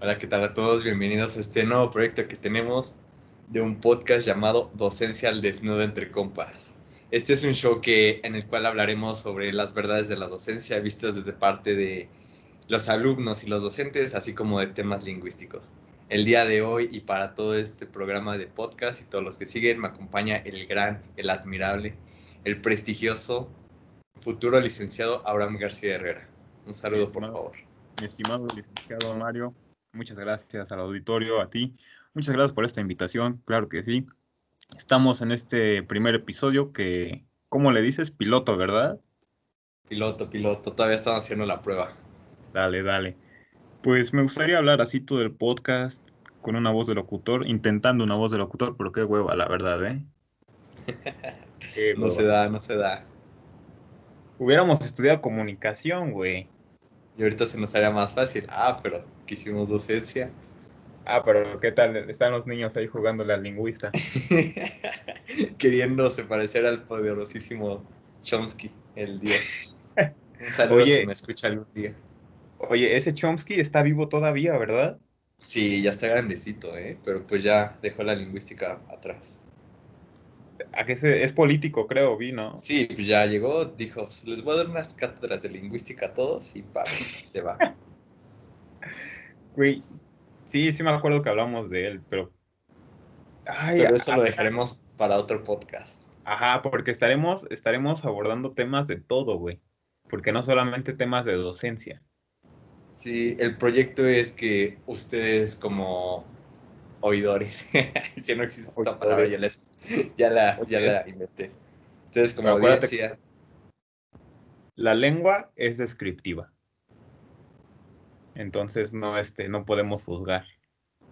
Hola, ¿qué tal a todos? Bienvenidos a este nuevo proyecto que tenemos de un podcast llamado Docencia al Desnudo entre Compas. Este es un show que, en el cual hablaremos sobre las verdades de la docencia vistas desde parte de los alumnos y los docentes, así como de temas lingüísticos. El día de hoy y para todo este programa de podcast y todos los que siguen, me acompaña el gran, el admirable, el prestigioso futuro licenciado Abraham García Herrera. Un saludo, por favor. Mi estimado licenciado Mario, muchas gracias al auditorio, a ti. Muchas gracias por esta invitación, claro que sí. Estamos en este primer episodio que, ¿cómo le dices? Piloto, ¿verdad? Piloto, piloto, todavía estamos haciendo la prueba. Dale, dale. Pues me gustaría hablar así todo el podcast con una voz de locutor, intentando una voz de locutor, pero qué hueva, la verdad, ¿eh? no se da, no se da. Hubiéramos estudiado comunicación, güey. Y ahorita se nos haría más fácil. Ah, pero quisimos docencia. Ah, pero ¿qué tal? Están los niños ahí jugándole al lingüista. Queriéndose parecer al poderosísimo Chomsky, el dios. Un saludo Oye, si me escucha algún día. Oye, ese Chomsky está vivo todavía, ¿verdad? Sí, ya está grandecito, ¿eh? Pero pues ya dejó la lingüística atrás. ¿A qué se, es político, creo, vi, ¿no? Sí, pues ya llegó, dijo, les voy a dar unas cátedras de lingüística a todos y pa, se va. Güey, sí, sí me acuerdo que hablamos de él, pero... Ay, pero eso lo dejaremos para otro podcast. Ajá, porque estaremos, estaremos abordando temas de todo, güey. Porque no solamente temas de docencia. Sí, el proyecto es que ustedes como oidores, si no existe esta palabra, ya, les, ya, la, ya la inventé. Ustedes como audiencia... La lengua es descriptiva. Entonces no, este, no podemos juzgar.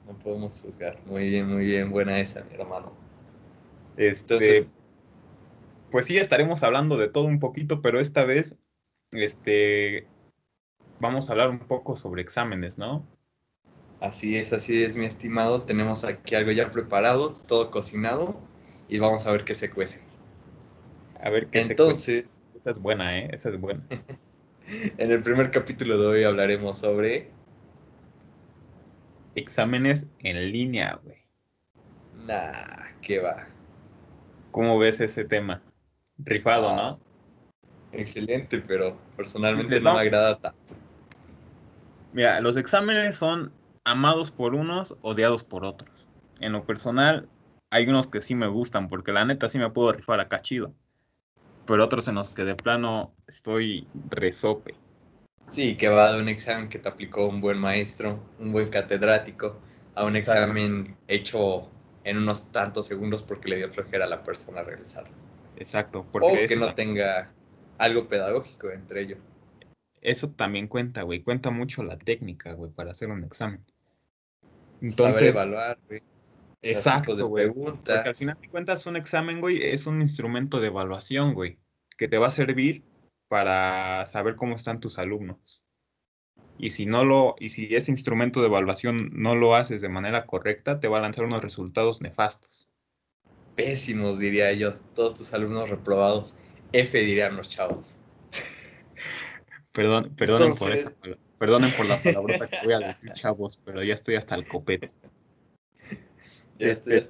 No podemos juzgar. Muy bien, muy bien. Buena esa, mi hermano. Este, Entonces, pues sí, estaremos hablando de todo un poquito, pero esta vez, este, vamos a hablar un poco sobre exámenes, ¿no? Así es, así es, mi estimado. Tenemos aquí algo ya preparado, todo cocinado, y vamos a ver qué se cuece. A ver qué Entonces, se cuece. Esa es buena, ¿eh? Esa es buena. En el primer capítulo de hoy hablaremos sobre... Exámenes en línea, güey. Nah, ¿qué va? ¿Cómo ves ese tema? Rifado, ¿no? Excelente, pero personalmente no, me agrada tanto. Mira, los exámenes son amados por unos, odiados por otros. En lo personal, hay unos que sí me gustan, porque la neta sí me puedo rifar acá chido pero otros en los que de plano estoy resope. Sí, que va de un examen que te aplicó un buen maestro, un buen catedrático, a un examen hecho en unos tantos segundos porque le dio flojera a la persona a realizarlo. Exacto. Porque o que no tenga algo pedagógico entre ellos. Eso también cuenta, güey. Cuenta mucho la técnica, güey, para hacer un examen. Entonces, Saber evaluar, güey. Exacto, güey. Porque al final de cuentas un examen, güey, es un instrumento de evaluación, güey, que te va a servir para saber cómo están tus alumnos. Y si no lo, y si ese instrumento de evaluación no lo haces de manera correcta, te va a lanzar unos resultados nefastos. Pésimos, diría yo. Todos tus alumnos reprobados. F dirían los chavos. Perdón, perdonen, por perdonen por la palabra que voy a decir, chavos, pero ya estoy hasta el copete. Este,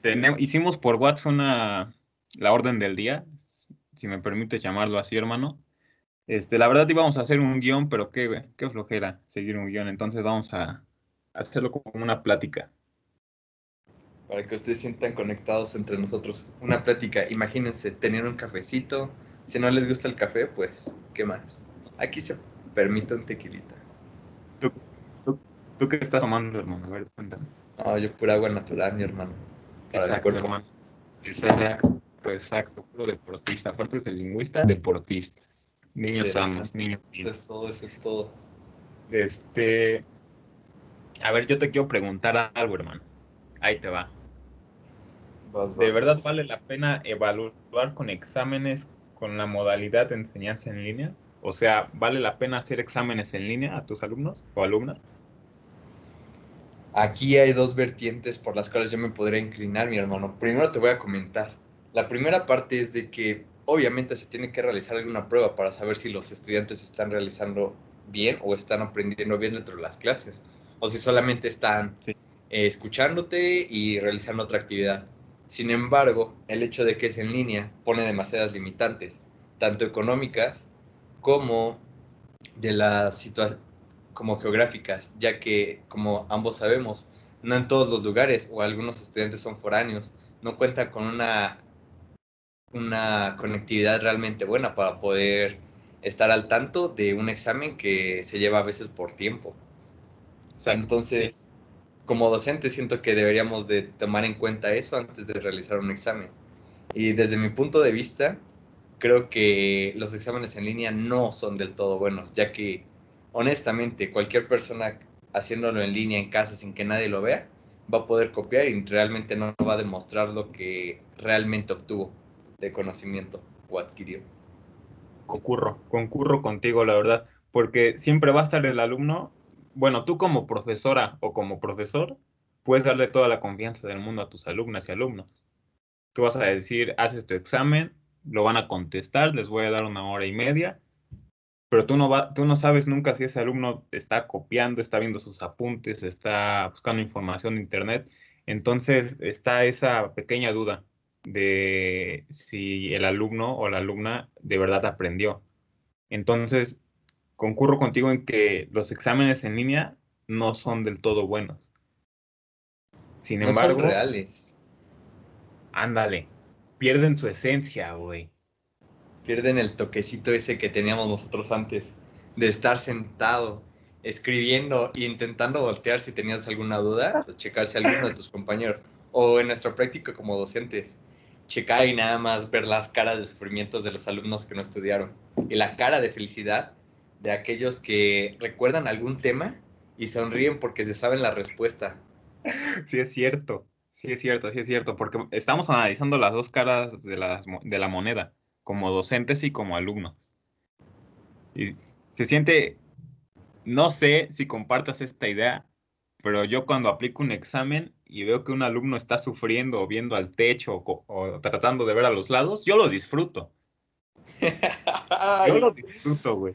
tenemos, hicimos por WhatsApp una, la orden del día, si me permite llamarlo así, hermano. Este, la verdad íbamos a hacer un guion, pero qué, qué flojera seguir un guion. Entonces vamos a hacerlo como una plática. Para que ustedes sientan conectados entre nosotros. Una plática. Imagínense, tener un cafecito. Si no les gusta el café, pues, ¿qué más? Aquí se permite un tequilita. ¿Tú, tú qué estás tomando, hermano? A ver, cuéntame. No, yo pura agua natural, mi hermano. Para exacto, el cuerpo. Exacto, exacto, puro deportista. Aparte de lingüista, deportista. Niños sanos, niños Eso es todo, eso es todo. Este. A ver, yo te quiero preguntar algo, hermano. Ahí te va. ¿De verdad vale la pena evaluar con exámenes con la modalidad de enseñanza en línea? O sea, ¿vale la pena hacer exámenes en línea a tus alumnos o alumnas? Aquí hay dos vertientes por las cuales yo me podría inclinar, mi hermano. Primero te voy a comentar. La primera parte es de que obviamente se tiene que realizar alguna prueba para saber si los estudiantes están realizando bien o están aprendiendo bien dentro de las clases, o si solamente están eh, escuchándote y realizando otra actividad. Sin embargo, el hecho de que es en línea pone demasiadas limitantes, tanto económicas como de las situaciones como geográficas, ya que, como ambos sabemos, no en todos los lugares o algunos estudiantes son foráneos, no cuentan con una, una conectividad realmente buena para poder estar al tanto de un examen que se lleva a veces por tiempo. Entonces, como docente siento que deberíamos de tomar en cuenta eso antes de realizar un examen. Y desde mi punto de vista, creo que los exámenes en línea no son del todo buenos, ya que honestamente cualquier persona haciéndolo en línea en casa sin que nadie lo vea, va a poder copiar y realmente no va a demostrar lo que realmente obtuvo de conocimiento o adquirió. Concurro, concurro contigo, la verdad, porque siempre va a estar el alumno, bueno, tú como profesora o como profesor, puedes darle toda la confianza del mundo a tus alumnas y alumnos. Tú vas a decir, haces tu examen, lo van a contestar, les voy a dar una hora y media, pero tú no, va, tú no sabes nunca si ese alumno está copiando, está viendo sus apuntes, está buscando información de internet. Entonces está esa pequeña duda de si el alumno o la alumna de verdad aprendió. Entonces, concurro contigo en que los exámenes en línea no son del todo buenos. Sin no embargo, son reales. Ándale, pierden su esencia, güey pierden el toquecito ese que teníamos nosotros antes, de estar sentado, escribiendo e intentando voltear si tenías alguna duda, pues, checar si alguno de tus compañeros, o en nuestra práctica como docentes, checar y nada más ver las caras de sufrimientos de los alumnos que no estudiaron, y la cara de felicidad de aquellos que recuerdan algún tema y sonríen porque se saben la respuesta. Sí, es cierto. Sí, es cierto, sí es cierto, porque estamos analizando las dos caras de la, de la moneda como docentes y como alumnos. Y se siente, no sé si compartas esta idea, pero yo cuando aplico un examen y veo que un alumno está sufriendo o viendo al techo o, tratando de ver a los lados, yo lo disfruto. yo lo disfruto, güey.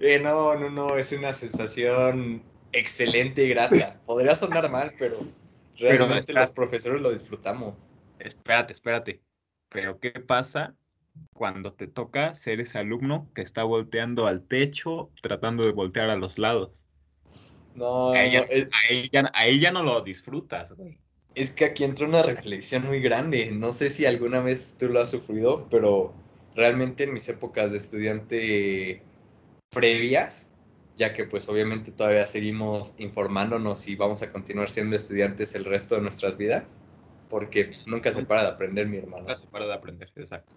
Eh, no, no, no, es una sensación excelente y grata. Podría sonar mal, pero realmente los profesores lo disfrutamos. Espérate, espérate. Pero ¿qué pasa cuando te toca ser ese alumno que está volteando al techo, tratando de voltear a los lados. No, a ella, ya, no lo disfrutas, güey. Es que aquí entra una reflexión muy grande. No sé si alguna vez tú lo has sufrido, pero realmente en mis épocas de estudiante previas, ya que pues obviamente todavía seguimos informándonos y vamos a continuar siendo estudiantes el resto de nuestras vidas, porque nunca se para de aprender, mi hermano. Nunca se para de aprender, exacto.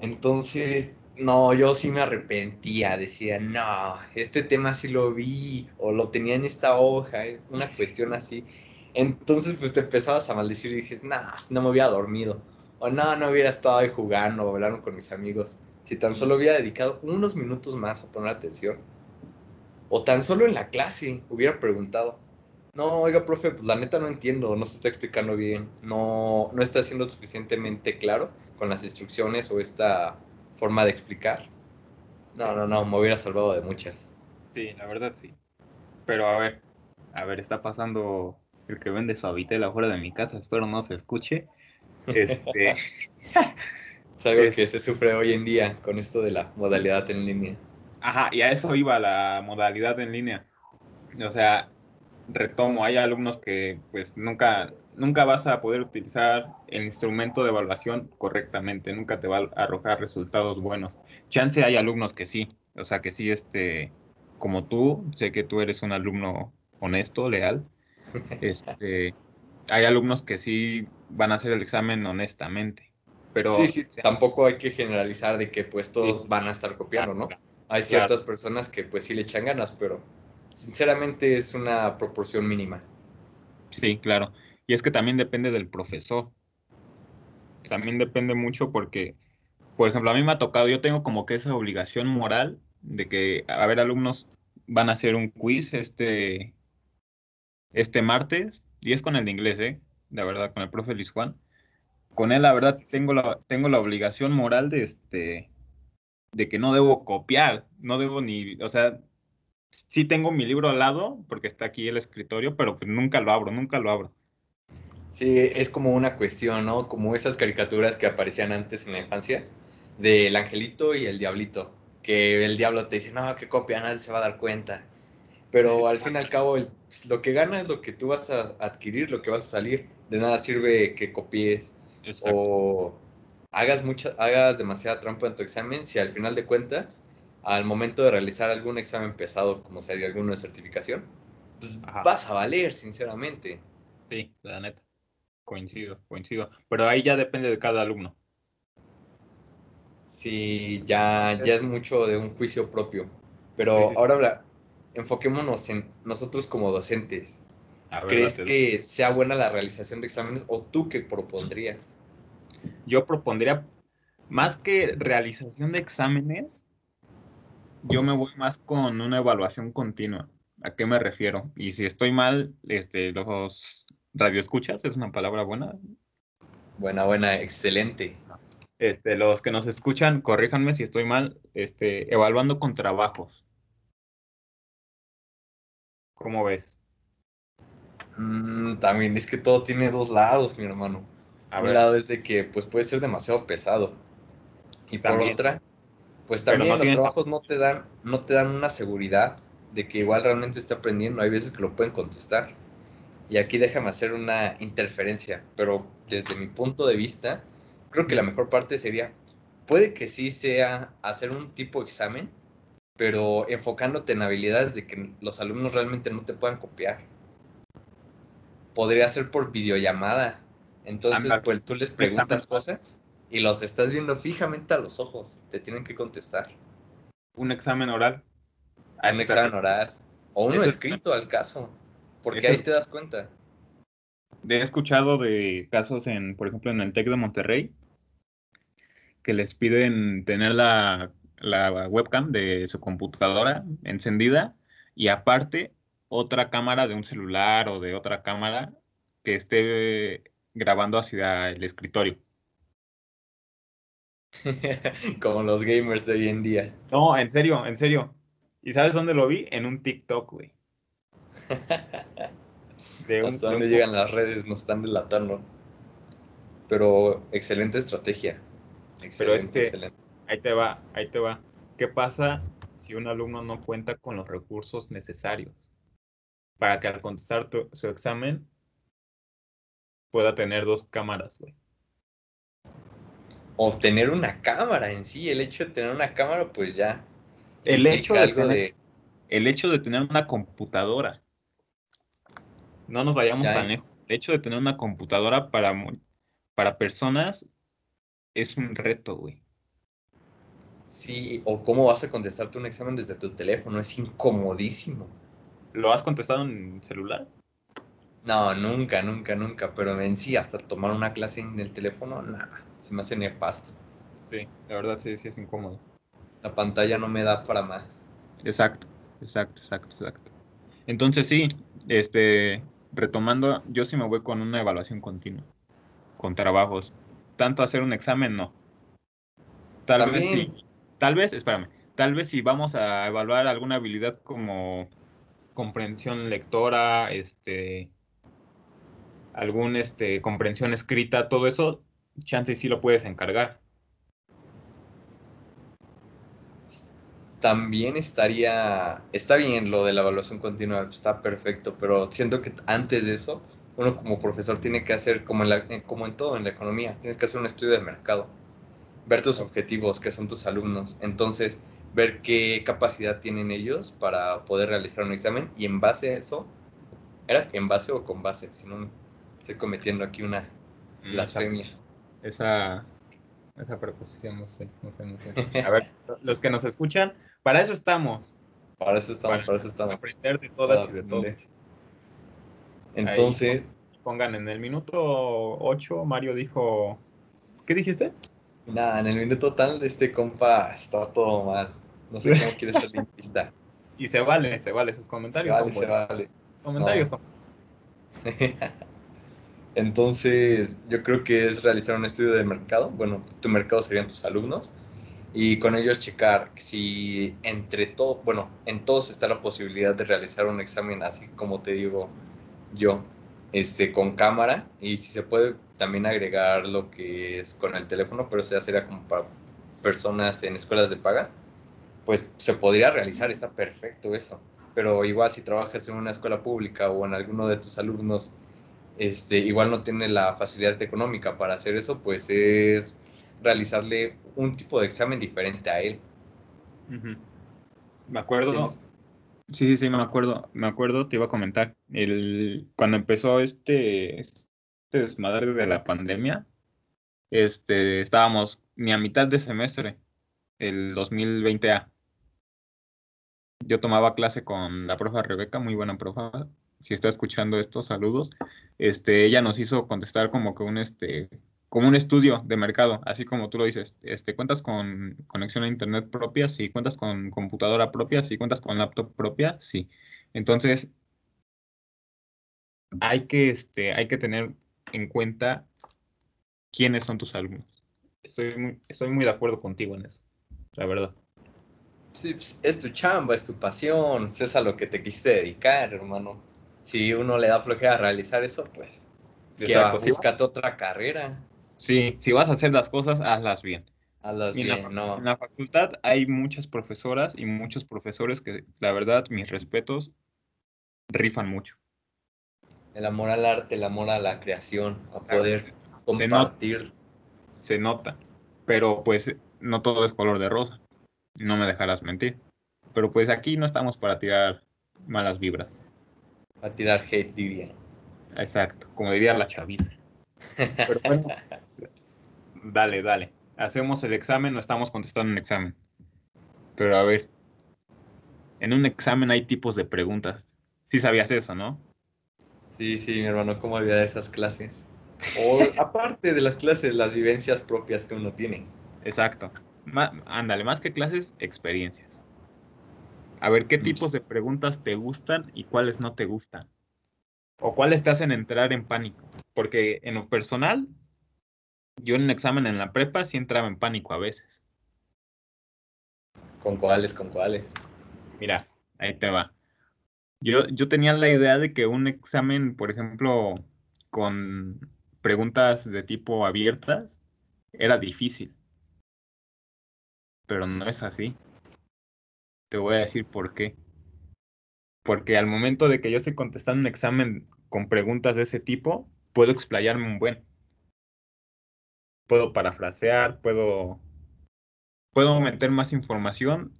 Entonces, no, yo sí me arrepentía, decía, no, este tema sí lo vi o lo tenía en esta hoja, eh, una cuestión así. Entonces, pues te empezabas a maldecir y dices, no, no me hubiera dormido. O no, no hubiera estado ahí jugando o hablando con mis amigos. Si tan solo hubiera dedicado unos minutos más a poner atención. O tan solo en la clase hubiera preguntado, no, oiga, profe, pues la neta no entiendo, no se está explicando bien, no, no está siendo suficientemente claro con las instrucciones o esta forma de explicar. No, no, no, me hubiera salvado de muchas. Sí, la verdad sí. Pero a ver, a ver, está pasando el que vende su habitel afuera de mi casa, espero no se escuche. Este... es algo que se sufre hoy en día con esto de la modalidad en línea. Ajá, y a eso iba la modalidad en línea. O sea, retomo, hay alumnos que pues nunca, nunca vas a poder utilizar el instrumento de evaluación correctamente, nunca te va a arrojar resultados buenos. Chance hay alumnos que sí, o sea que sí, este, como tú, sé que tú eres un alumno honesto, leal. Este, hay alumnos que sí van a hacer el examen honestamente. Pero, sí, sí, tampoco hay que generalizar de que pues todos van a estar copiando, ¿no? Hay ciertas personas que pues sí le echan ganas, pero sinceramente es una proporción mínima. Sí, claro. Y es que también depende del profesor. También depende mucho porque, por ejemplo, a mí me ha tocado, yo tengo como que esa obligación moral de que, a ver, alumnos van a hacer un quiz este, este martes, y es con el de inglés, ¿eh? La verdad, con el profe Luis Juan. Con él, la verdad, tengo la, tengo la obligación moral de, este, de que no debo copiar, no debo ni, o sea, sí tengo mi libro al lado, porque está aquí el escritorio, pero pues nunca lo abro, nunca lo abro. Sí, es como una cuestión, ¿no? Como esas caricaturas que aparecían antes en la infancia, del angelito y el diablito, que el diablo te dice, no, que copia, nadie se va a dar cuenta. Pero al fin y al cabo, pues, lo que gana es lo que tú vas a adquirir, lo que vas a salir. De nada sirve que copies o hagas, mucha, hagas demasiada trampa en tu examen si al final de cuentas, al momento de realizar algún examen pesado, como sería alguno de certificación, pues vas a valer, sinceramente. Sí, la neta. Coincido, coincido. Pero ahí ya depende de cada alumno. Sí, ya, ya es mucho de un juicio propio. Pero ahora enfoquémonos en nosotros como docentes. ¿Crees que sea buena la realización de exámenes o tú qué propondrías? Yo propondría, más que realización de exámenes, yo me voy más con una evaluación continua. ¿A qué me refiero? Y si estoy mal, este, los radioescuchas, es una palabra buena. Buena, buena, excelente. Este, los que nos escuchan, corríjanme si estoy mal, este, evaluando con trabajos. ¿Cómo ves? Mm, también es que todo tiene dos lados, mi hermano. Un lado es de que pues puede ser demasiado pesado. Y por otra, pues también los trabajos no te dan, no te dan una seguridad de que igual realmente esté aprendiendo. Hay veces que lo pueden contestar. Y aquí déjame hacer una interferencia, pero desde mi punto de vista, creo que la mejor parte sería, puede que sí sea hacer un tipo de examen, pero enfocándote en habilidades de que los alumnos realmente no te puedan copiar. Podría ser por videollamada. Entonces, pues tú les preguntas cosas y los estás viendo fijamente a los ojos. Te tienen que contestar. Un examen oral. Un examen oral. O uno escrito al caso. Porque ahí te das cuenta. He escuchado de casos en, por ejemplo, en el TEC de Monterrey, que les piden tener la la webcam de su computadora encendida y aparte otra cámara de un celular o de otra cámara que esté grabando hacia el escritorio. Como los gamers de hoy en día. No, en serio, en serio. ¿Y sabes dónde lo vi? En un TikTok, güey. Hasta dónde llegan las redes, nos están relatando. Pero excelente estrategia. Excelente, excelente. Ahí te va, ahí te va. ¿Qué pasa si un alumno no cuenta con los recursos necesarios para que al contestar su examen pueda tener dos cámaras, güey? O tener una cámara en sí, el hecho de tener una cámara, pues ya. El hecho de, tener, el hecho de tener una computadora. No nos vayamos tan lejos. El hecho de tener una computadora para, para personas es un reto, güey. Sí, o cómo vas a contestarte un examen desde tu teléfono, es incomodísimo. ¿Lo has contestado en celular? No, nunca, nunca, nunca, pero en sí, hasta tomar una clase en el teléfono, nada, se me hace nefasto. Sí, la verdad sí, sí es incómodo. La pantalla no me da para más. Exacto, exacto, exacto, exacto. Entonces sí, este, retomando, yo sí me voy con una evaluación continua, con trabajos. Tanto hacer un examen, no. Tal vez sí, Tal vez, espérame, tal vez si vamos a evaluar alguna habilidad como comprensión lectora, este, algún, este, comprensión escrita, todo eso, chance sí lo puedes encargar. También estaría, está bien lo de la evaluación continua, está perfecto, pero siento que antes de eso, uno como profesor tiene que hacer, como en, la, como en todo en la economía, tienes que hacer un estudio de mercado ver tus objetivos, que son tus alumnos. Entonces, ver qué capacidad tienen ellos para poder realizar un examen y en base a eso, ¿era en base o con base? Si no, estoy cometiendo aquí una mm, blasfemia. Esa, esa preposición, no sé, no sé, no sé. A ver, los que nos escuchan, para eso estamos. Para eso estamos, para, eso estamos. Aprender de todas y de todos. Entonces... pongan en el minuto 8, Mario dijo... ¿Qué dijiste? Nada, en el minuto tal de este compa está todo mal. No sé cómo quiere ser limpista. Y se vale, se vale sus comentarios. Se vale, se vale. Comentarios Entonces, yo creo que es realizar un estudio de mercado. Bueno, tu mercado serían tus alumnos. y con ellos checar si entre todo, bueno, en todos está la posibilidad de realizar un examen así como te digo yo, este, con cámara y si se puede también agregar lo que es con el teléfono, pero ya sería como para personas en escuelas de paga, pues se podría realizar, está perfecto eso. Pero igual si trabajas en una escuela pública o en alguno de tus alumnos, este, igual no tiene la facilidad económica para hacer eso, pues es realizarle un tipo de examen diferente a él. Me acuerdo. Sí, sí, sí, me acuerdo. Me acuerdo, te iba a comentar. El, cuando empezó este, este desmadre de la pandemia, este, estábamos ni a mitad de semestre, el 2020A. Yo tomaba clase con la profa Rebeca, muy buena profa. Si está escuchando esto, saludos. Este, ella nos hizo contestar como que un este como un estudio de mercado, así como tú lo dices, este, cuentas con conexión a internet propia, sí, cuentas con computadora propia, sí, cuentas con laptop propia, sí. Entonces, hay que, este, hay que tener en cuenta quiénes son tus alumnos. Estoy muy, estoy muy de acuerdo contigo en eso, la verdad. Sí, pues, es tu chamba, es tu pasión, es a lo que te quisiste dedicar, hermano. Si uno le da flojera a realizar eso, pues que búscate otra carrera. Sí, si vas a hacer las cosas, hazlas bien. Hazlas bien, no. En la facultad hay muchas profesoras y muchos profesores que, la verdad, mis respetos, rifan mucho. El amor al arte, el amor a la creación, a poder compartir. Se nota, pero pues no todo es color de rosa. No me dejarás mentir. Pero pues aquí no estamos para tirar malas vibras. Para tirar hate, diría. Exacto, como diría la chaviza. Pero bueno, dale, dale. Hacemos el examen o estamos contestando un examen. Pero a ver, en un examen hay tipos de preguntas. Sí sabías eso, ¿no? Sí, sí, mi hermano, ¿cómo olvidar esas clases? O aparte de las clases, las vivencias propias que uno tiene. Exacto. ándale, más que clases, experiencias. A ver, ¿qué tipos de preguntas te gustan y cuáles no te gustan? ¿O cuáles te hacen entrar en pánico? Porque en lo personal, yo en un examen en la prepa sí entraba en pánico a veces. ¿Con cuáles? ¿Con cuáles? Mira, ahí te va. Yo, yo tenía la idea de que un examen, por ejemplo, con preguntas de tipo abiertas, era difícil. Pero no es así. Te voy a decir por qué. Porque al momento de que yo estoy contestando un examen con preguntas de ese tipo, puedo explayarme un buen. Puedo parafrasear, puedo, puedo meter más información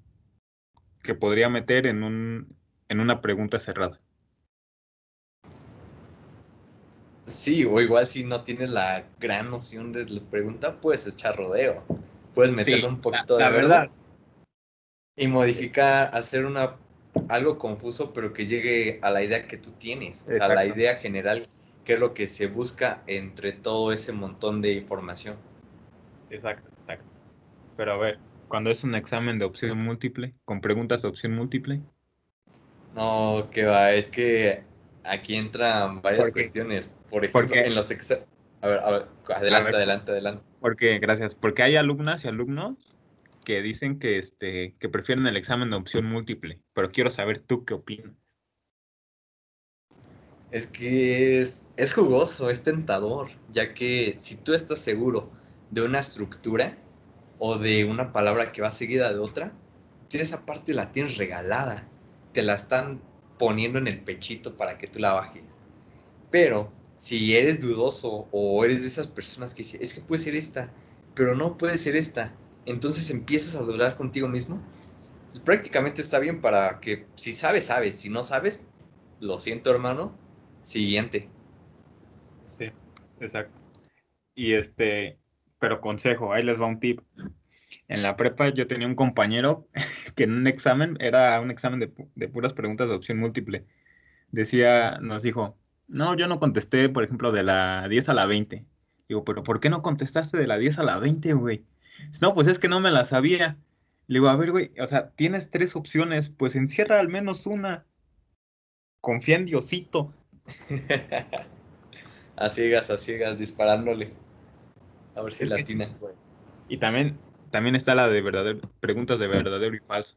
que podría meter en, un, en una pregunta cerrada. Sí, o igual si no tienes la gran noción de la pregunta, puedes echar rodeo. Puedes meterle un poquito de verdad. Y modificar, hacer una algo confuso, pero que llegue a la idea que tú tienes, o sea, la idea general qué es lo que se busca entre todo ese montón de información. Exacto, exacto. Pero a ver, cuando es un examen de opción múltiple, con preguntas de opción múltiple. No, que va, es que aquí entran varias cuestiones. Por ejemplo, en los exámenes... A ver, a ver, adelante, adelante, adelante. Porque, gracias, porque hay alumnas y alumnos que dicen que, este, que prefieren el examen de opción múltiple, pero quiero saber tú qué opinas. Es que es, es jugoso, es tentador, ya que si tú estás seguro de una estructura o de una palabra que va seguida de otra, esa parte la tienes regalada, te la están poniendo en el pechito para que tú la bajes. Pero si eres dudoso o eres de esas personas que dicen, es que puede ser esta, pero no puede ser esta, entonces empiezas a dudar contigo mismo, pues prácticamente está bien para que si sabes, sabes, si no sabes, lo siento hermano, Siguiente. Sí, exacto. Y este, pero consejo, ahí les va un tip. En la prepa yo tenía un compañero que en un examen, era un examen de, puras preguntas de opción múltiple. Decía, nos dijo, no, yo no contesté, por ejemplo, de la 10 a la 20. Digo, pero ¿por qué no contestaste de la 10 a la 20, güey? No, pues es que no me la sabía. Le digo, a ver, güey, o sea, tienes tres opciones, pues encierra al menos una. Confía en Diosito. a ciegas, a ciegas, disparándole. A ver si latina. Y también también está la de verdadero, preguntas de verdadero y falso.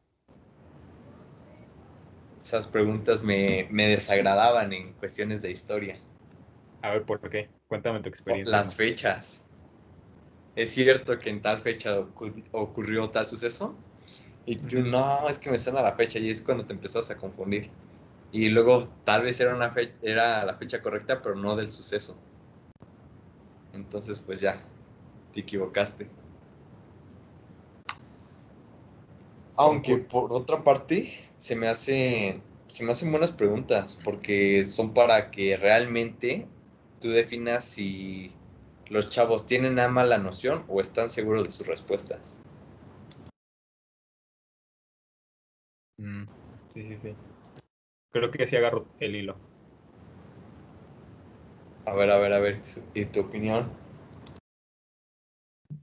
Esas preguntas me, me desagradaban en cuestiones de historia. A ver, ¿por qué? Cuéntame tu experiencia. Las fechas. ¿Es cierto que en tal fecha ocurrió tal suceso? Y tú, no, es que me suena la fecha y es cuando te empezás a confundir. Y luego tal vez era, una era la fecha correcta, pero no del suceso. Entonces, pues ya, te equivocaste. Aunque por otra parte, se me hace se me hacen buenas preguntas porque son para que realmente tú definas si los chavos tienen nada más la noción o están seguros de sus respuestas. Mm, sí, sí, sí. Creo que sí agarro el hilo. A ver, a ver, a ver, ¿y tu opinión?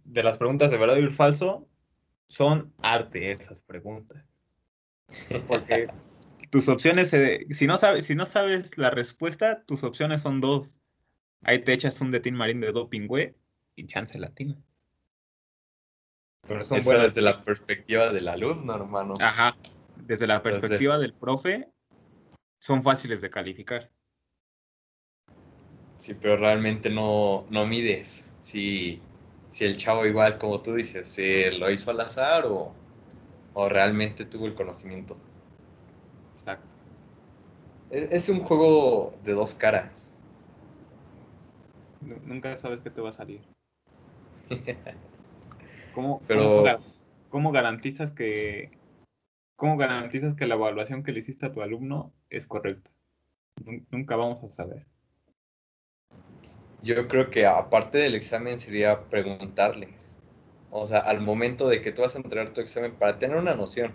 De las preguntas de verdad y falso, son arte esas preguntas. Porque tus opciones, si, no sabes, si no sabes la respuesta, tus opciones son dos. Ahí te echas un detín marín de doping, güey, y chance latina. Pero son Eso desde la perspectiva del alumno, hermano. Ajá. Desde la perspectiva del profe, son fáciles de calificar. Sí, pero realmente no, no mides si, si el chavo igual, como tú dices, se lo hizo al azar o, o realmente tuvo el conocimiento. Exacto. Es, es un juego de dos caras. Nunca sabes qué te va a salir. ¿Cómo, Pero... ¿cómo, garantizas que cómo garantizas que la evaluación que le hiciste a tu alumno es correcta? Nunca vamos a saber. Yo creo que aparte del examen sería preguntarles. O sea, al momento de que tú vas a entregar tu examen para tener una noción.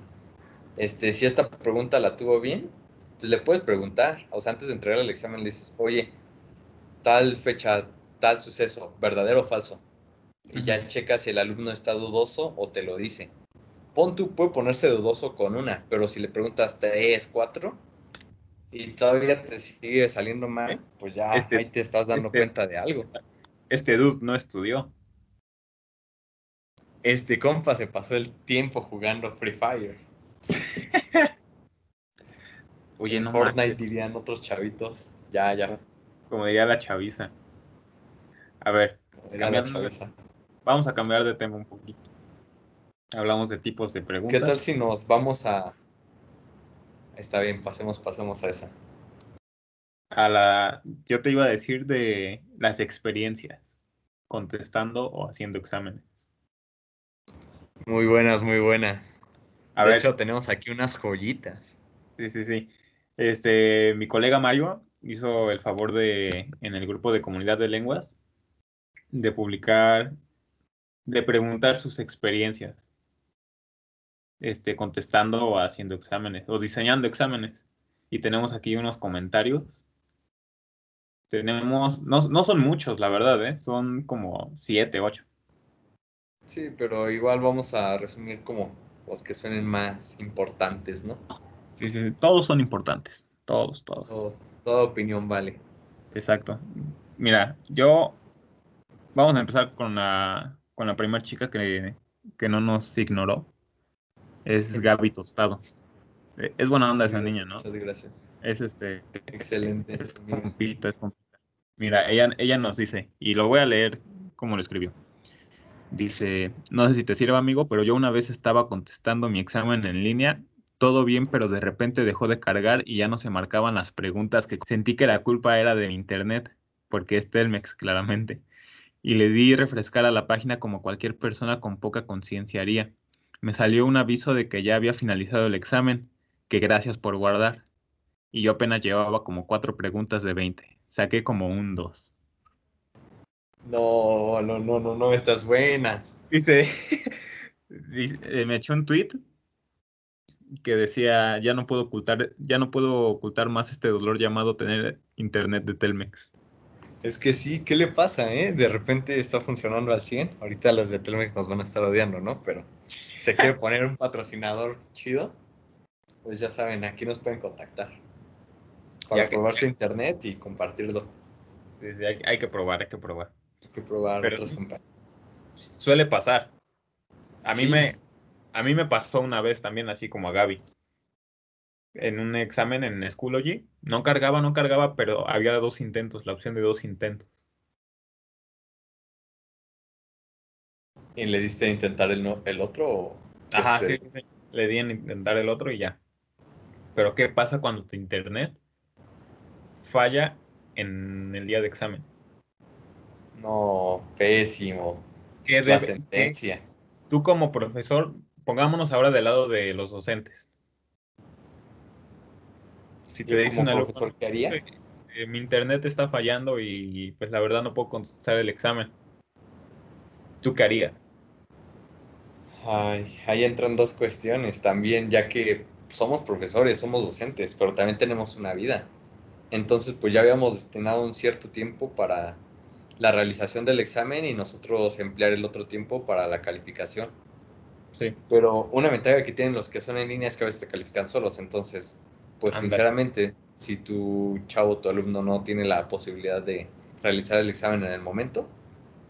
Este, si esta pregunta la tuvo bien, pues le puedes preguntar. O sea, antes de entregar el examen le dices, oye, tal fecha, tal suceso, verdadero o falso. Y ya checa si el alumno está dudoso o te lo dice. Pon tú, puede ponerse dudoso con una, pero si le preguntas tres, cuatro, y todavía te sigue saliendo mal, pues ya este ahí te estás dando este cuenta de algo. Este dude no estudió. Este compa se pasó el tiempo jugando Free Fire. Oye, no. Fortnite dirían otros chavitos. Ya, ya como diría la chaviza. A ver, vamos a cambiar de tema un poquito. Hablamos de tipos de preguntas. ¿Qué tal si nos vamos a... Está bien, pasemos, pasemos a esa. A la... Yo te iba a decir de las experiencias, contestando o haciendo exámenes. Muy buenas, muy buenas. de hecho, tenemos aquí unas joyitas. Sí, sí, sí. Este, mi colega Mario hizo el favor de, en el grupo de comunidad de lenguas, de publicar, de preguntar sus experiencias, este, contestando o haciendo exámenes, o diseñando exámenes. Y tenemos aquí unos comentarios. Tenemos, no, no son muchos, la verdad, ¿eh? son como siete, ocho. Sí, pero igual vamos a resumir como los que suenen más importantes, ¿no? Sí, sí, sí. todos son importantes. Todos, todos. toda opinión vale. Exacto. Mira, yo. Vamos a empezar con la, con la primera chica que, que no nos ignoró. Es Gaby Tostado. Eh, es buena onda esa niña, ¿no? Muchas gracias. Es este. Excelente. Es compita, es compita. Mira, ella, ella nos dice, y lo voy a leer como lo escribió. Dice, no sé si te sirve amigo, pero yo una vez estaba contestando mi examen en línea todo bien, pero de repente dejó de cargar y ya no se marcaban las preguntas que sentí que la culpa era de internet, porque es Telmex, claramente. Y le di refrescar a la página como cualquier persona con poca conciencia haría. Me salió un aviso de que ya había finalizado el examen, que gracias por guardar. Y yo apenas llevaba como cuatro preguntas de 20. Saqué como un 2. No, no, no, no, no, estás buena. Dice, eh, me echó un tweet que decía, ya no puedo ocultar, ya no puedo ocultar más este dolor llamado tener internet de Telmex. Es que sí, ¿qué le pasa, eh? De repente está funcionando al 100. Ahorita los de Telmex nos van a estar odiando, ¿no? Pero se quiere poner un patrocinador chido, pues ya saben, aquí nos pueden contactar. Para probar su internet y compartirlo. hay, que probar, hay que probar. Hay que probar otras compañías. Suele pasar. A mí, me, a mí me pasó una vez también así como a Gaby. En un examen en Schoology. No cargaba, no cargaba, pero había dos intentos, la opción de dos intentos. ¿Y le diste a intentar el, el otro? Ajá, sí, le di a intentar el otro y ya. Pero ¿qué pasa cuando tu internet falla en el día de examen? No, pésimo. ¿Qué la sentencia? Tú como profesor, pongámonos ahora del lado de los docentes. Si te dice una profesor, ¿qué haría? Eh, mi internet está fallando y pues la verdad no puedo contestar el examen. ¿Tú qué harías? Ay, ahí entran dos cuestiones también, ya que somos profesores, somos docentes, pero también tenemos una vida. Entonces, pues ya habíamos destinado un cierto tiempo para la realización del examen y nosotros emplear el otro tiempo para la calificación. Sí. Pero una ventaja que tienen los que son en línea es que a veces se califican solos. Entonces, pues sinceramente, si tu chavo, tu alumno no tiene la posibilidad de realizar el examen en el momento,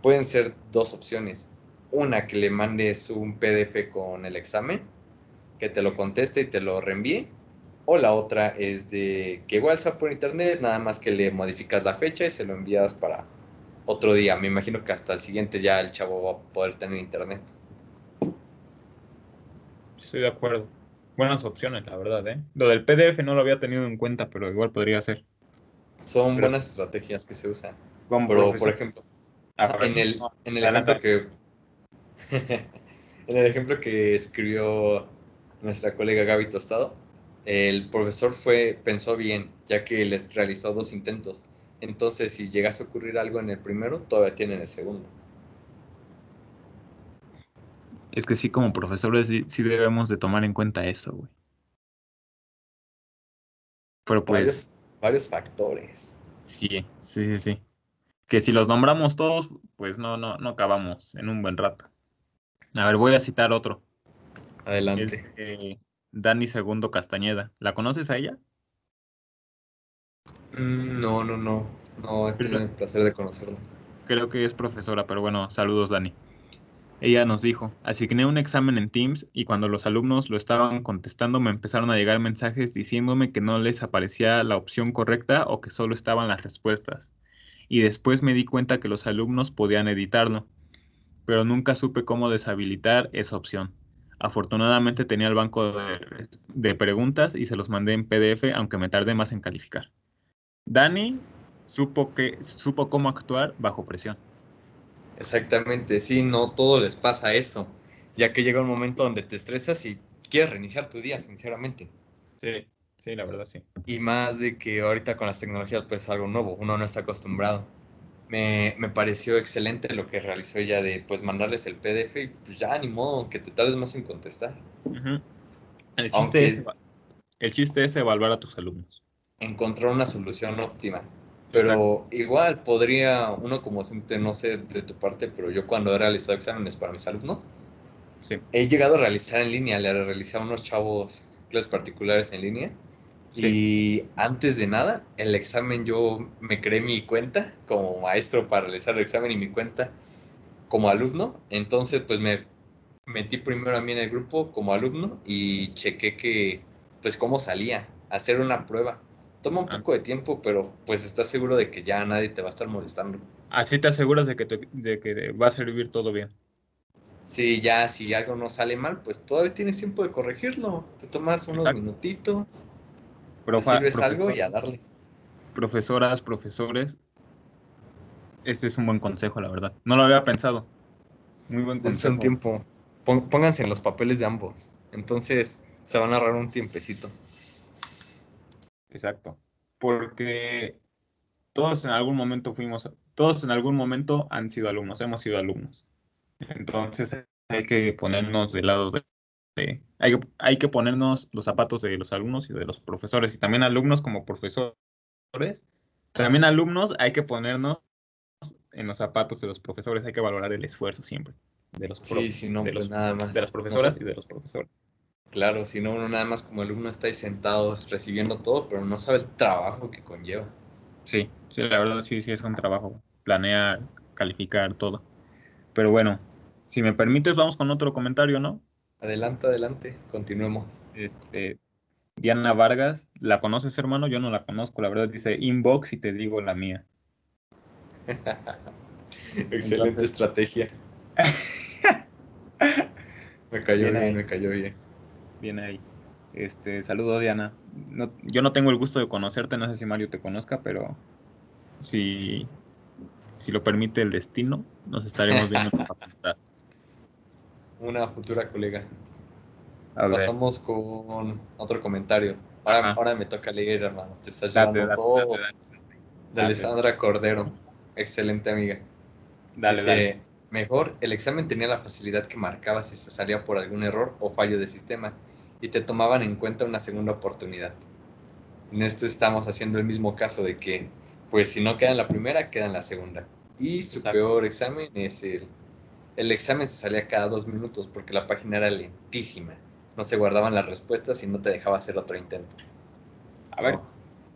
pueden ser dos opciones. Una, que le mandes un PDF con el examen, que te lo conteste y te lo reenvíe. O la otra es de que igual sea por internet, nada más que le modificas la fecha y se lo envías para otro día. Me imagino que hasta el siguiente ya el chavo va a poder tener internet. Estoy de acuerdo. Buenas opciones, la verdad, ¿eh? Lo del PDF no lo había tenido en cuenta, pero igual podría ser. Son buenas estrategias que se usan. pero, por ejemplo, en el, en el ejemplo que en el ejemplo que escribió nuestra colega Gaby Tostado, el profesor fue, pensó bien, ya que les realizó dos intentos. Entonces, si llegase a ocurrir algo en el primero, todavía tienen el segundo. Es que sí, como profesores, sí, debemos de tomar en cuenta eso, güey. Pero pues... Varios, factores. Sí, sí, sí, sí. Que si los nombramos todos, pues no, no, no acabamos en un buen rato. A ver, voy a citar otro. Adelante. Dani Segundo Castañeda. ¿La conoces a ella? Mm, no, no, no. No, he tenido el placer de conocerla. Creo que es profesora, pero bueno, saludos Dani. Ella nos dijo, asigné un examen en Teams y cuando los alumnos lo estaban contestando me empezaron a llegar mensajes diciéndome que no les aparecía la opción correcta o que solo estaban las respuestas. Y después me di cuenta que los alumnos podían editarlo, pero nunca supe cómo deshabilitar esa opción. Afortunadamente tenía el banco de, de preguntas y se los mandé en PDF, aunque me tardé más en calificar. Dani supo, que, supo cómo actuar bajo presión. Exactamente, sí, no todo les pasa eso, ya que llega un momento donde te estresas y quieres reiniciar tu día, sinceramente. Sí, sí, la verdad sí. Y más de que ahorita con las tecnologías pues es algo nuevo, uno no está acostumbrado. Me, pareció excelente lo que realizó ella de pues mandarles el PDF y pues ya ni modo, que te tardes más en contestar. el, chiste es, el chiste es evaluar a tus alumnos encontrar una solución óptima. Pero igual podría, uno como docente, no sé de tu parte, pero yo cuando he realizado exámenes para mis alumnos, he llegado a realizar en línea, le he realizado unos chavos clases particulares en línea. Y antes de nada, el examen yo me creé mi cuenta como maestro para realizar el examen y mi cuenta como alumno. Entonces, pues me metí primero a mí en el grupo como alumno y chequé que, pues, cómo salía, hacer una prueba Toma un ah. poco de tiempo, pero pues estás seguro de que ya nadie te va a estar molestando. Así te aseguras de que, de que va a servir todo bien. Sí, ya si algo no sale mal, pues todavía tienes tiempo de corregirlo. Te tomas unos minutitos, Profa, sirves algo y a darle. Profesoras, profesores, este es un buen consejo, la verdad. No lo había pensado. Muy buen consejo. un tiempo. Pónganse en los papeles de ambos. Entonces se van a ahorrar un tiempecito. Exacto. Porque todos en algún momento fuimos, todos en algún momento han sido alumnos, hemos sido alumnos. Entonces hay que ponernos del lado de, hay, hay, que ponernos los zapatos de los alumnos y de los profesores y también alumnos como profesores. También alumnos hay que ponernos en los zapatos de los profesores, hay que valorar el esfuerzo siempre de los, sí, no, pues nada más. de las profesoras y de los profesores. Claro, si no, uno nada más como alumno está ahí sentado recibiendo todo, pero no sabe el trabajo que conlleva. Sí, sí, la verdad sí, sí es un trabajo. Planear, calificar, todo. Pero bueno, si me permites, vamos con otro comentario, ¿no? Adelante, adelante, continuemos. Este, Diana Vargas, ¿la conoces, hermano? Yo no la conozco, la verdad dice inbox y te digo la mía. Excelente estrategia. me cayó bien, me cayó bien. Bien ahí. Este, saludo Diana. yo no tengo el gusto de conocerte, no sé si Mario te conozca, pero si, si lo permite el destino, nos estaremos viendo en la facultad. Una futura colega. Pasamos con otro comentario. Ahora, ahora me toca leer, hermano. Te estás llevando todo. de Alessandra Cordero. Excelente amiga. Dice, mejor, el examen tenía la facilidad que marcaba si se salía por algún error o fallo de sistema y te tomaban en cuenta una segunda oportunidad. En esto estamos haciendo el mismo caso de que, pues si no queda en la primera, queda en la segunda. Y su peor examen es el... El examen se salía cada dos minutos porque la página era lentísima. No se guardaban las respuestas y no te dejaba hacer otro intento. A ver,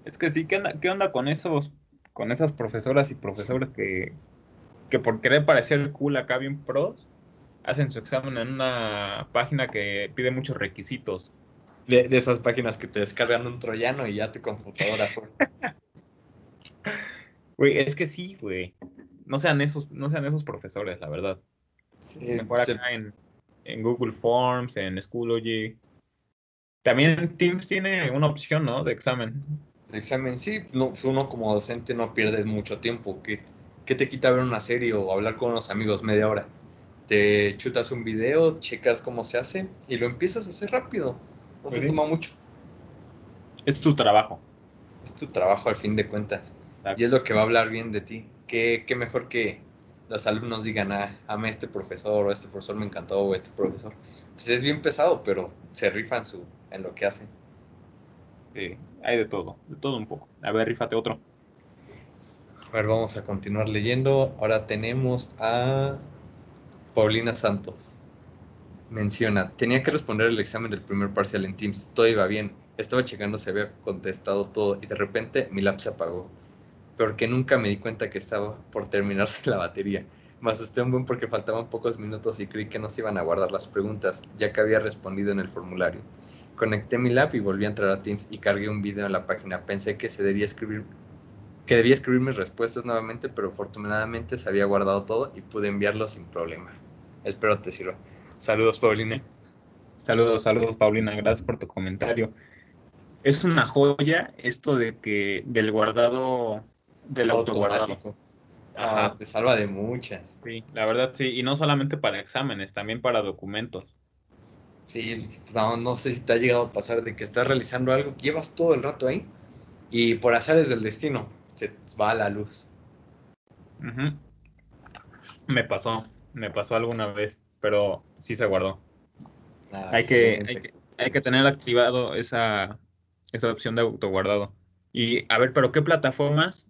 es que sí, ¿qué onda, qué onda con esos, con esas profesoras y profesores que, que por querer parecer cool acá bien pros, hacen su examen en una página que pide muchos requisitos. De, esas páginas que te descargan un troyano y ya tu computadora. Güey, es que sí, güey. No sean esos, no sean esos profesores, la verdad. Sí, Mejor acá en, en, Google Forms, en Schoology. También Teams tiene una opción, ¿no? De examen. De examen, sí. No, uno como docente no pierde mucho tiempo. ¿Qué, ¿Qué te quita ver una serie o hablar con unos amigos media hora? Te chutas un video, checas cómo se hace y lo empiezas a hacer rápido. No te toma mucho. Es tu trabajo. Es tu trabajo al fin de cuentas. Y es lo que va a hablar bien de ti. ¿Qué, qué mejor que los alumnos digan, ah, amé este profesor, o este profesor me encantó, o este profesor. Pues es bien pesado, pero se rifan su, en lo que hacen. Sí, hay de todo, de todo un poco. A ver, rifate otro. A ver, vamos a continuar leyendo. Ahora tenemos a Paulina Santos menciona, tenía que responder el examen del primer parcial en Teams, todo iba bien, estaba checando si había contestado todo y de repente mi lap se apagó, porque nunca me di cuenta que estaba por terminarse la batería. Me asusté un buen porque faltaban pocos minutos y creí que no se iban a guardar las preguntas, ya que había respondido en el formulario. Conecté mi lap y volví a entrar a Teams y cargué un video en la página. Pensé que se debía escribir que debía escribir mis respuestas nuevamente, pero afortunadamente se había guardado todo y pude enviarlo sin problema. Espero te sirva. Saludos, Paulina. Saludos, saludos, Paulina. Gracias por tu comentario. Es una joya esto de que del guardado, del automático. Ah, te salva de muchas. Sí, la verdad sí. Y no solamente para exámenes, también para documentos. Sí, no, sé si te ha llegado a pasar de que estás realizando algo, llevas todo el rato ahí y por azares del destino se va a la luz. Me pasó me pasó alguna vez, pero sí se guardó. Ah, hay, que, hay, que, tener activado esa, esa opción de autoguardado. Y a ver, pero ¿qué plataformas?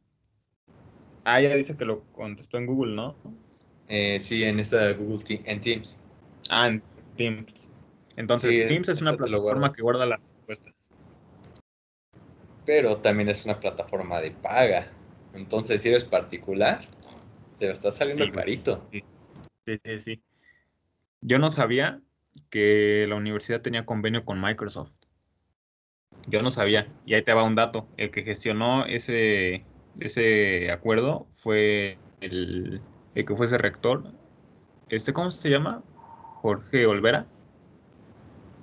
Ah, ya dice que lo contestó en Google, ¿no? Eh, sí, en esta Google en Teams. Ah, en Teams. Entonces, Teams es una plataforma que guarda las respuestas. Pero también es una plataforma de paga. Entonces, si eres particular, te está saliendo carito. Sí. Sí, sí, sí. Yo no sabía que la universidad tenía convenio con Microsoft. Yo no sabía. Y ahí te va un dato. El que gestionó ese, ese acuerdo fue el, el que fuese rector. Este, ¿Cómo se llama? Jorge Olvera.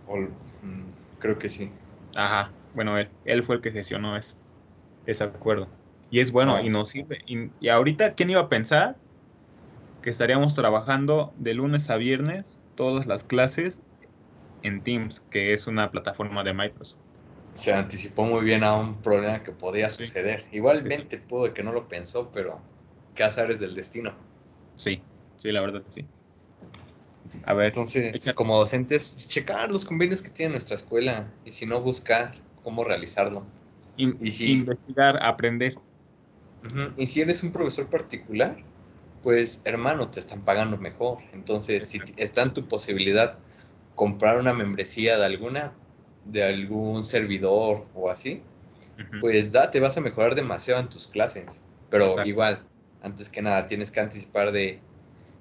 Mm, creo que sí. Ajá. Bueno, él, él fue el que gestionó ese, ese acuerdo. Y es bueno y nos sirve. Y, y ahorita, ¿quién iba a pensar que estaríamos trabajando de lunes a viernes todas las clases en Teams, que es una plataforma de Microsoft. Se anticipó muy bien a un problema que podía suceder. Igualmente pudo que no lo pensó, pero qué azares del destino. Sí, sí, la verdad sí. A ver. Entonces, como docentes, checar los convenios que tiene nuestra escuela y si no, buscar cómo realizarlo. y si, investigar, aprender. Y si eres un profesor particular, pues hermano, te están pagando mejor. Entonces, si está en tu posibilidad comprar una membresía de alguna, de algún servidor o así, pues da, te vas a mejorar demasiado en tus clases. Pero igual, antes que nada, tienes que anticipar de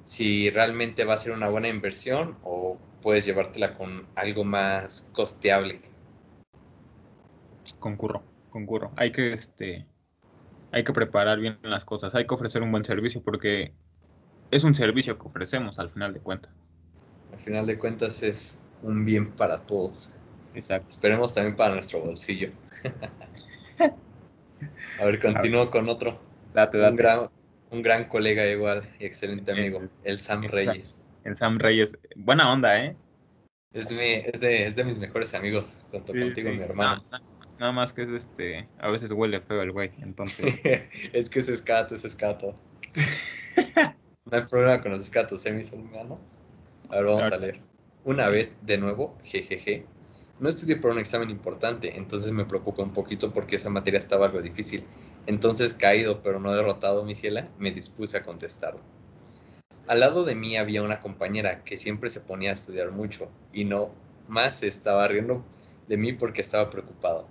si realmente va a ser una buena inversión o puedes llevártela con algo más costeable. Concurro, concurro. Hay que este hay que preparar bien las cosas, hay que ofrecer un buen servicio porque es un servicio que ofrecemos al final de cuentas. Al final de cuentas es un bien para todos. Exacto. Esperemos también para nuestro bolsillo. A ver, continúo con otro. Date, date. Un gran, un gran colega igual y excelente amigo, el, Sam Reyes. El Sam Reyes. Buena onda, ¿eh? Es, de, mis mejores amigos, junto contigo, mi hermano. Nada, más que es este, a veces huele feo el güey, entonces. es que es escato, es escato. no hay problema con los escatos, ¿eh, mis hermanos? A ver, vamos a leer. Una vez, de nuevo, jejeje, no estudié por un examen importante, entonces me preocupé un poquito porque esa materia estaba algo difícil. Entonces, caído pero no derrotado, mi ciela, me dispuse a contestarlo. Al lado de mí había una compañera que siempre se ponía a estudiar mucho y no más se estaba riendo de mí porque estaba preocupado.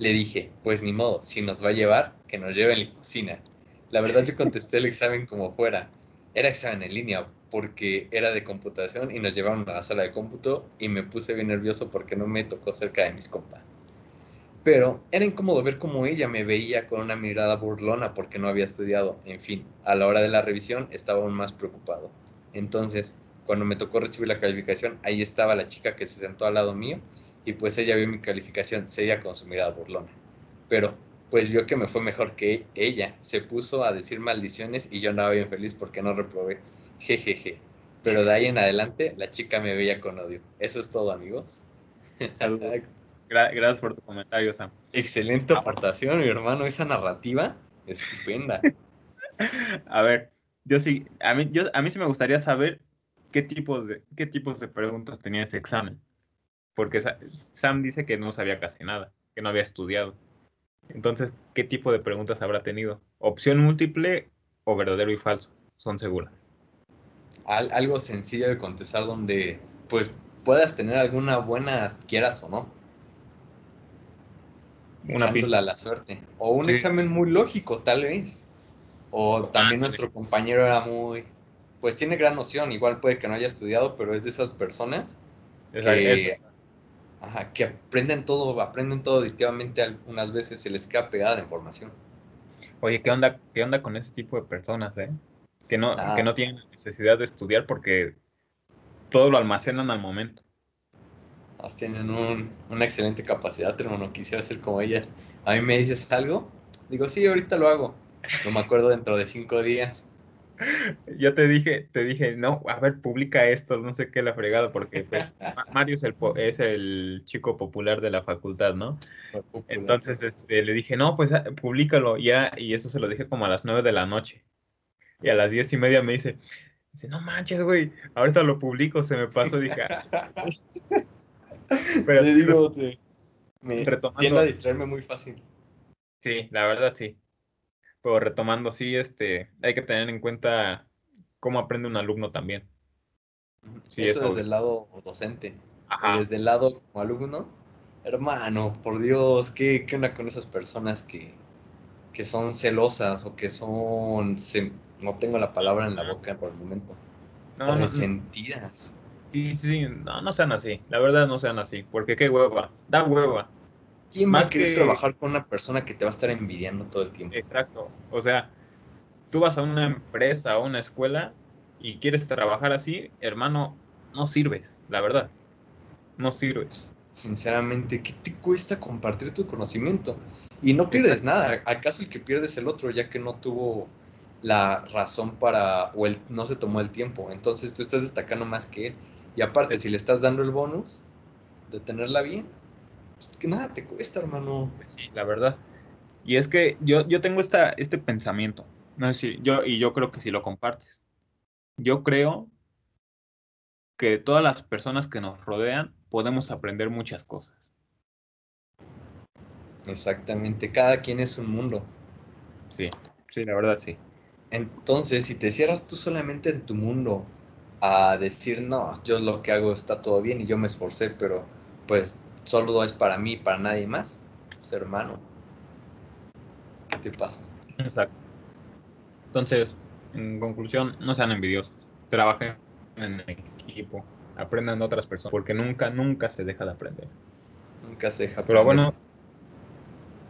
Le dije, pues ni modo, si nos va a llevar, que nos lleve en cocina. La verdad yo contesté el examen como fuera. Era examen en línea, porque era de computación y nos llevaron a la sala de cómputo y me puse bien nervioso porque no me tocó cerca de mis compas. Pero era incómodo ver cómo ella me veía con una mirada burlona porque no había estudiado. En fin, a la hora de la revisión estaba aún más preocupado. Entonces, cuando me tocó recibir la calificación, ahí estaba la chica que se sentó al lado mío y pues ella vio mi calificación, sería con su mirada burlona. Pero pues vio que me fue mejor que ella, se puso a decir maldiciones y yo andaba bien feliz porque no reprobé jejeje. Pero de ahí en adelante, la chica me veía con odio. Eso es todo, amigos. gracias por tu comentario, Sam. Excelente aportación, mi hermano. Esa narrativa, estupenda. A ver, yo sí, a mí, yo, a mí sí me gustaría saber qué tipos de, qué tipos de preguntas tenía ese examen. Porque Sam dice que no sabía casi nada, que no había estudiado. Entonces, ¿qué tipo de preguntas habrá tenido? ¿Opción múltiple o verdadero y falso? Son seguras algo sencillo de contestar donde pues puedas tener alguna buena, quieras o no. Una pista. a la suerte. O un examen muy lógico, tal vez. O también nuestro compañero era muy, pues tiene gran noción, igual puede que no haya estudiado, pero es de esas personas que, ajá, que aprenden todo, aprenden todo adictivamente, algunas veces se les queda pegada la información. Oye, ¿qué onda, qué onda con ese tipo de personas, eh? que no, que no tienen necesidad de estudiar porque todo lo almacenan al momento. Tienen una excelente capacidad, hermano. Quisiera ser como ellas. A mí me dices algo, digo, sí, ahorita lo hago. No me acuerdo dentro de cinco días. Yo te dije, te dije, no, a ver, publica esto, no sé qué la fregada, porque pues, Mario es el, es el chico popular de la facultad, ¿no? Entonces este, le dije, no, pues ah, públicalo, ya, y eso se lo dije como a las nueve de la noche. Y a las diez y media me dice, dice, no manches, güey, ahorita lo publico, se me pasó, dije. Ah". Pero te digo, te, me tiende a distraerme muy fácil. Sí, la verdad sí. Pero retomando, sí, este, hay que tener en cuenta cómo aprende un alumno también. Sí, eso, desde el lado docente. Ajá. desde el lado como alumno, hermano, por Dios, ¿qué, qué onda con esas personas que, que son celosas o que son no tengo la palabra en la boca por el momento. No, resentidas. Sí, sí, no, no sean así. La verdad, no sean así. Porque qué hueva. Da hueva. ¿Quién va a querer trabajar con una persona que te va a estar envidiando todo el tiempo? Exacto. O sea, tú vas a una empresa o una escuela y quieres trabajar así, hermano, no sirves, la verdad. No sirves. Sinceramente, ¿qué te cuesta compartir tu conocimiento? Y no pierdes nada. ¿Acaso el que pierdes el otro ya que no tuvo la razón para, o él no se tomó el tiempo. Entonces tú estás destacando más que él. Y aparte, si le estás dando el bonus de tenerla bien, pues que nada te cuesta, hermano. Sí, la verdad. Y es que yo, yo tengo esta, este pensamiento. No sé si, yo, y yo creo que si lo compartes. Yo creo que todas las personas que nos rodean podemos aprender muchas cosas. Exactamente, cada quien es un mundo. Sí, sí, la verdad sí. Entonces, si te cierras tú solamente en tu mundo a decir, no, yo lo que hago está todo bien y yo me esforcé, pero pues solo es para mí, para nadie más, pues hermano, ¿qué te pasa? Exacto. Entonces, en conclusión, no sean envidiosos. trabajen en equipo, aprendan de otras personas, porque nunca, nunca se deja de aprender. Nunca se deja de Pero bueno,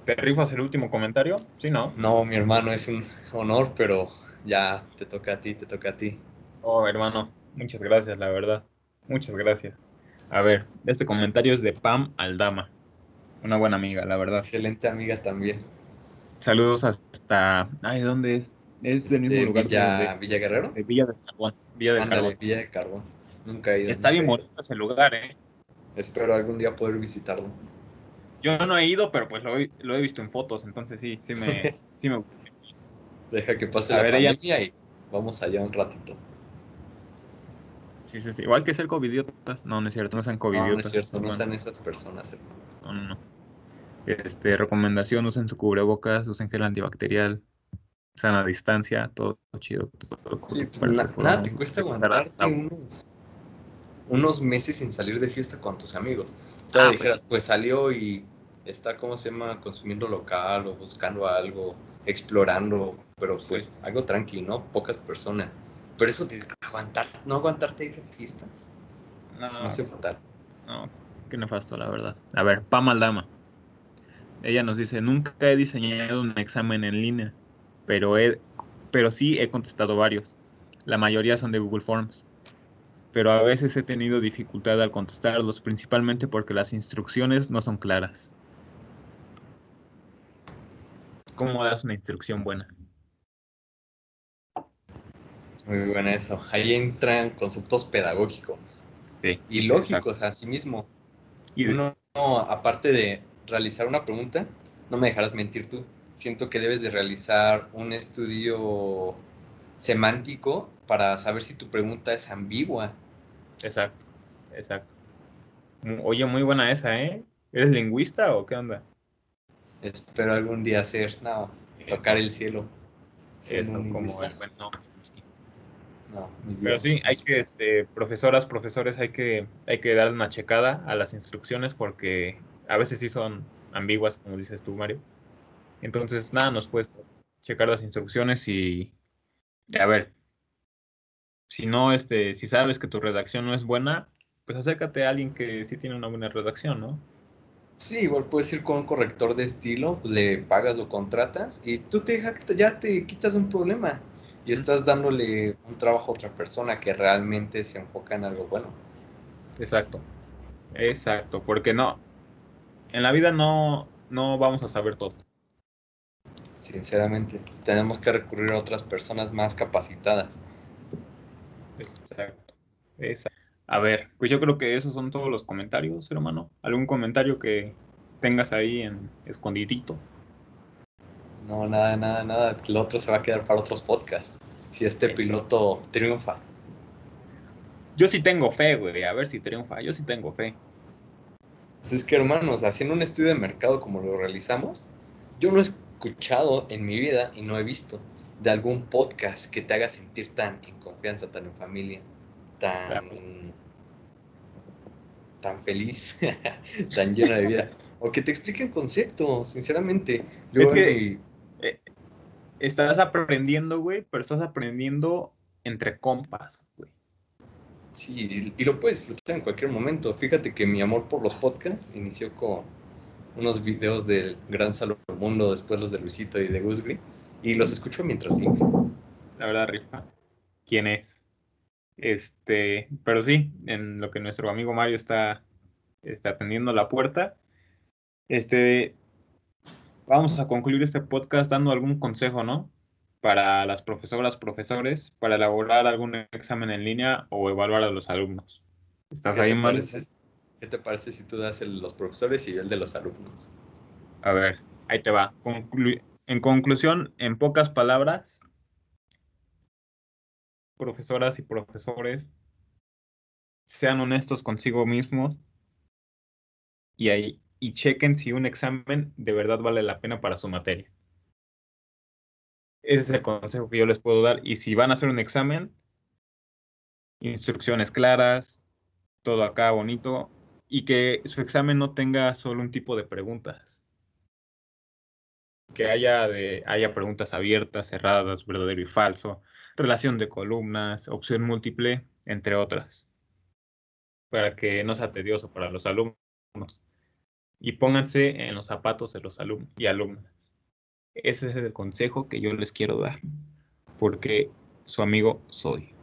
¿te rifas el último comentario? Sí, ¿no? No, mi hermano, es un honor, pero ya te toca a ti, te toca a ti. Oh, hermano, muchas gracias, la verdad. Muchas gracias. A ver, este comentario es de Pam Aldama. Una buena amiga, la verdad. Excelente amiga también. Saludos hasta. Ay, ¿dónde es? Es del mismo este, lugar. Villa, Villa Guerrero. De Villa de Carbón. Villa de Ándale, Villa de Carbón. Nunca he ido. Está bien bonito ese lugar, ¿eh? Espero algún día poder visitarlo. Yo no he ido, pero pues lo he, lo he visto en fotos, entonces sí, sí me, sí me... Deja que pase la pandemia y vamos allá un ratito. Sí, sí, sí. Igual que ser covidiotas. No, no es cierto, no sean covidiotas. No, no es cierto, no sean esas personas, No, no, no. Este, recomendación, usen su cubrebocas, usen gel antibacterial, sana distancia, todo chido. sí, pues, nada te cuesta aguantarte unos, unos, meses sin salir de fiesta con tus amigos. Tú ah, dijeras, pues, pues salió y está, ¿cómo se llama? Consumiendo local o buscando algo, explorando, pero pues algo tranquilo, ¿no? Pocas personas. Pero eso de aguantar, no aguantarte ir a fiestas. No, se me hace fatal. No, qué nefasto, la verdad. A ver, Pam Aldama. Ella nos dice, nunca he diseñado un examen en línea, pero, he, pero sí he contestado varios. La mayoría son de Google Forms. Pero a veces he tenido dificultad al contestarlos, principalmente porque las instrucciones no son claras. ¿Cómo das una instrucción buena? Muy buena eso. Ahí entran conceptos pedagógicos y lógicos a sí mismo. Y uno, aparte de realizar una pregunta, no me dejarás mentir tú. Siento que debes de realizar un estudio semántico para saber si tu pregunta es ambigua. Exacto, exacto. Oye, muy buena esa, ¿eh? ¿Eres lingüista o qué onda? Espero algún día ser, no, tocar el cielo. Eso, como el buen pero sí, hay que, este, profesoras, profesores, hay que, hay que dar una checada a las instrucciones porque a veces sí son ambiguas, como dices tú, Mario. Entonces, nada, nos puedes checar las instrucciones y, a ver, si no, este, si sabes que tu redacción no es buena, pues acércate a alguien que sí tiene una buena redacción, ¿no? Sí, igual puedes ir con un corrector de estilo, le pagas, lo contratas y tú te ya te quitas un problema y estás dándole un trabajo a otra persona que realmente se enfoca en algo bueno. Exacto, exacto, porque no, en la vida no, no vamos a saber todo. Sinceramente, tenemos que recurrir a otras personas más capacitadas. Exacto, exacto. A ver, pues yo creo que esos son todos los comentarios, hermano. ¿Algún comentario que tengas ahí en escondidito? No, nada, nada, nada. El otro se va a quedar para otros podcasts. Si este piloto triunfa. Yo sí tengo fe, güey. A ver si triunfa. Yo sí tengo fe. Pues es que, hermanos, haciendo un estudio de mercado como lo realizamos, yo no he escuchado en mi vida y no he visto de algún podcast que te haga sentir tan en confianza, tan en familia, tan, tan feliz, tan lleno de vida. O que te expliquen conceptos, sinceramente. Yo es que, eh, estás aprendiendo, güey, pero estás aprendiendo entre compas, güey. Sí, y lo puedes disfrutar en cualquier momento. Fíjate que mi amor por los podcasts inició con unos videos del Gran Salón del Mundo, después los de Luisito y de Gusgri, y los escucho mientras limpio. La verdad, rifa. ¿Quién es? Este, pero sí, en lo que nuestro amigo Mario está, está atendiendo la puerta. Este, vamos a concluir este podcast dando algún consejo, ¿no? Para las profesoras, profesores, para elaborar algún examen en línea o evaluar a los alumnos. ¿Estás ahí, Mario? ¿Qué te parece si tú das el de los profesores y el de los alumnos? A ver, ahí te va. en conclusión, en pocas palabras, profesoras y profesores, sean honestos consigo mismos y ahí y chequen si un examen de verdad vale la pena para su materia. Ese es el consejo que yo les puedo dar. Y si van a hacer un examen, instrucciones claras, todo acá bonito, y que su examen no tenga solo un tipo de preguntas. Que haya, de, haya preguntas abiertas, cerradas, verdadero y falso, relación de columnas, opción múltiple, entre otras, para que no sea tedioso para los alumnos. Y pónganse en los zapatos de los alumnos y alumnas. Ese es el consejo que yo les quiero dar, porque su amigo soy.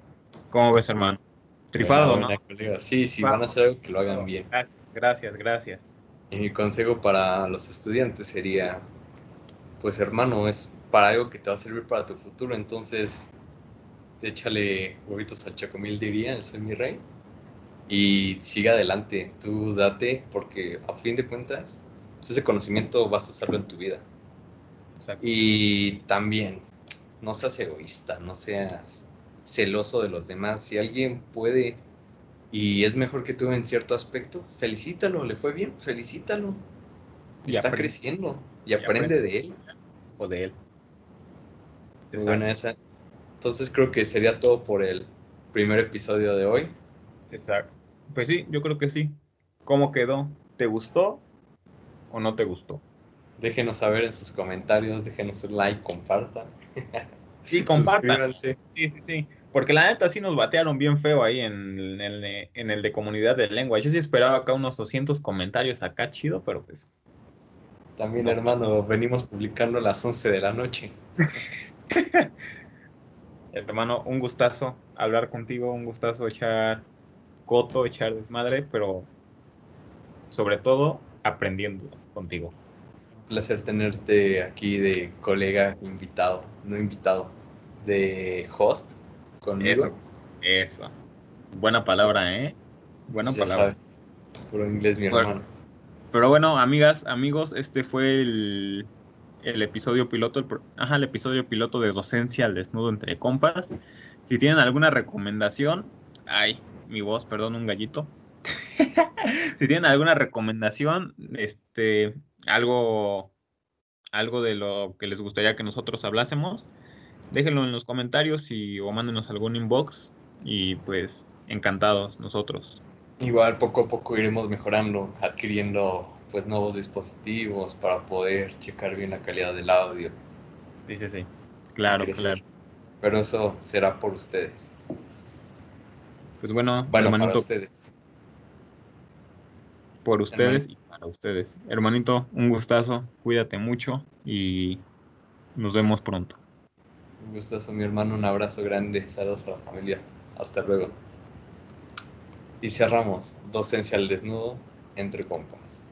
¿Cómo ves, hermano? ¿Trifado no? Sí, sí, van a hacer algo que lo hagan bien. Gracias, gracias, gracias. Y mi consejo para los estudiantes sería, pues hermano, es para algo que te va a servir para tu futuro, entonces échale huevitos al chocomil, diría, el soy mi rey. Y sigue adelante, tú date, porque a fin de cuentas, pues, ese conocimiento vas a usarlo en tu vida. Y también, no seas egoísta, no seas celoso de los demás. Si alguien puede y es mejor que tú en cierto aspecto, felicítalo, le fue bien, felicítalo. Está creciendo y, aprende, de él. O de él. buena esa. Entonces creo que sería todo por el primer episodio de hoy. Exacto. Pues sí, yo creo que sí. ¿Cómo quedó? ¿Te gustó o no te gustó? Déjenos saber en sus comentarios, déjenos un like, compartan. Sí, compartan. Sí, sí, sí. Porque la neta sí nos batearon bien feo ahí en, el de comunidad de lengua. Yo sí esperaba acá unos 200 comentarios acá chido, pero pues... También, hermano, venimos publicando a las 11 de la noche. hermano, un gustazo hablar contigo, un gustazo echar coto, echar desmadre, pero sobre todo aprendiendo contigo. Un placer tenerte aquí de colega invitado, no invitado, de host eso, eso. Buena palabra, ¿eh? Buena palabra. Puro inglés, mi hermano. Pero bueno, amigas, amigos, este fue el, el episodio piloto, el, ajá, el episodio piloto de docencia al desnudo entre compas. Si tienen alguna recomendación, ay, mi voz, perdón, un gallito. si tienen alguna recomendación, este, algo, algo de lo que les gustaría que nosotros hablásemos, déjenlo en los comentarios y, o mándenos algún inbox y pues encantados nosotros. Igual poco a poco iremos mejorando, adquiriendo pues nuevos dispositivos para poder checar bien la calidad del audio. Sí, sí, sí. Claro, claro. Pero eso será por ustedes. Pues bueno, bueno para ustedes. Por ustedes y para ustedes. Hermanito, un gustazo, cuídate mucho y nos vemos pronto. Un gustazo, mi hermano. Un abrazo grande. Saludos a la familia. Hasta luego. Y cerramos. Docencia al desnudo entre compas.